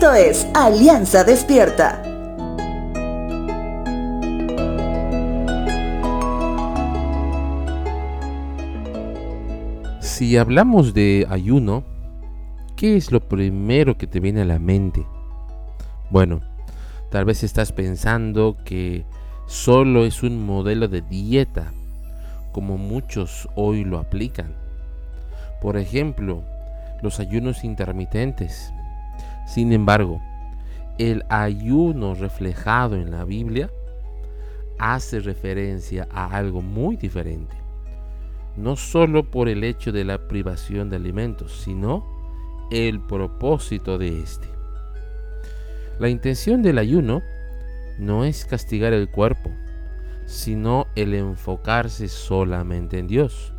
Esto es Alianza Despierta. Si hablamos de ayuno, ¿qué es lo primero que te viene a la mente? Bueno, tal vez estás pensando que solo es un modelo de dieta, como muchos hoy lo aplican. Por ejemplo, los ayunos intermitentes. Sin embargo, el ayuno reflejado en la Biblia hace referencia a algo muy diferente no solo por el hecho de la privación de alimentos, sino el propósito de éste. La intención del ayuno no es castigar el cuerpo, sino el enfocarse solamente en Dios.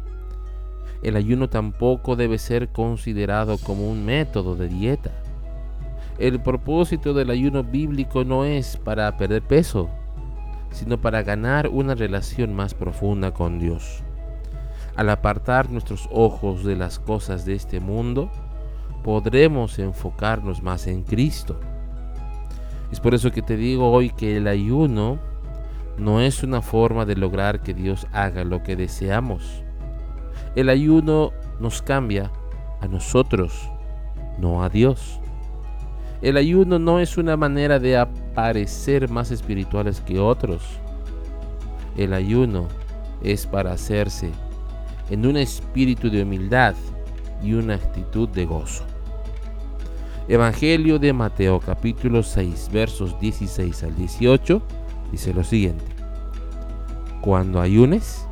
El ayuno tampoco debe ser considerado como un método de dieta. El propósito del ayuno bíblico no es para perder peso, sino para ganar una relación más profunda con Dios. Al apartar nuestros ojos de las cosas de este mundo, podremos enfocarnos más en Cristo. Es por eso que te digo hoy que el ayuno no es una forma de lograr que Dios haga lo que deseamos. El ayuno nos cambia a nosotros, no a Dios. El ayuno no es una manera de aparecer más espirituales que otros. El ayuno es para hacerse en un espíritu de humildad y una actitud de gozo. Evangelio de Mateo capítulo 6 versos 16 al 18 dice lo siguiente. Cuando ayunes,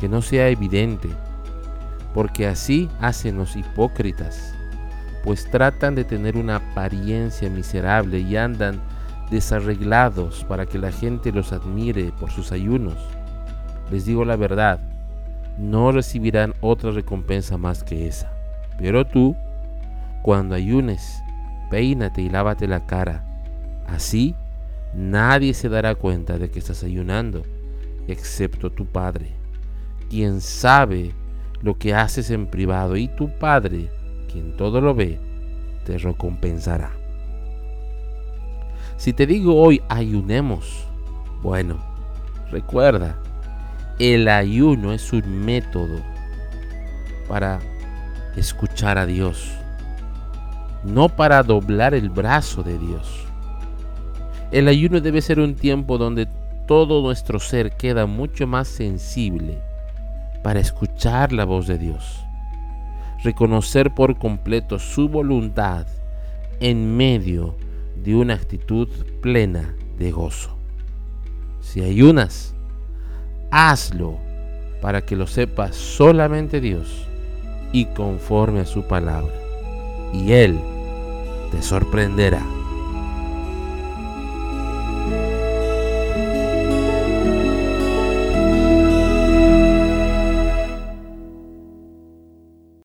que no sea evidente, porque así hacen los hipócritas, pues tratan de tener una apariencia miserable y andan desarreglados para que la gente los admire por sus ayunos. Les digo la verdad, no recibirán otra recompensa más que esa. Pero tú, cuando ayunes, peínate y lávate la cara. Así nadie se dará cuenta de que estás ayunando, excepto tu Padre, quien sabe lo que haces en privado, y tu Padre, quien todo lo ve, te recompensará. Si te digo hoy ayunemos, bueno, recuerda, el ayuno es un método para escuchar a Dios, no para doblar el brazo de Dios. El ayuno debe ser un tiempo donde todo nuestro ser queda mucho más sensible para escuchar la voz de Dios, reconocer por completo su voluntad en medio de una actitud plena de gozo. Si ayunas, hazlo para que lo sepa solamente Dios y conforme a su palabra. Y Él te sorprenderá.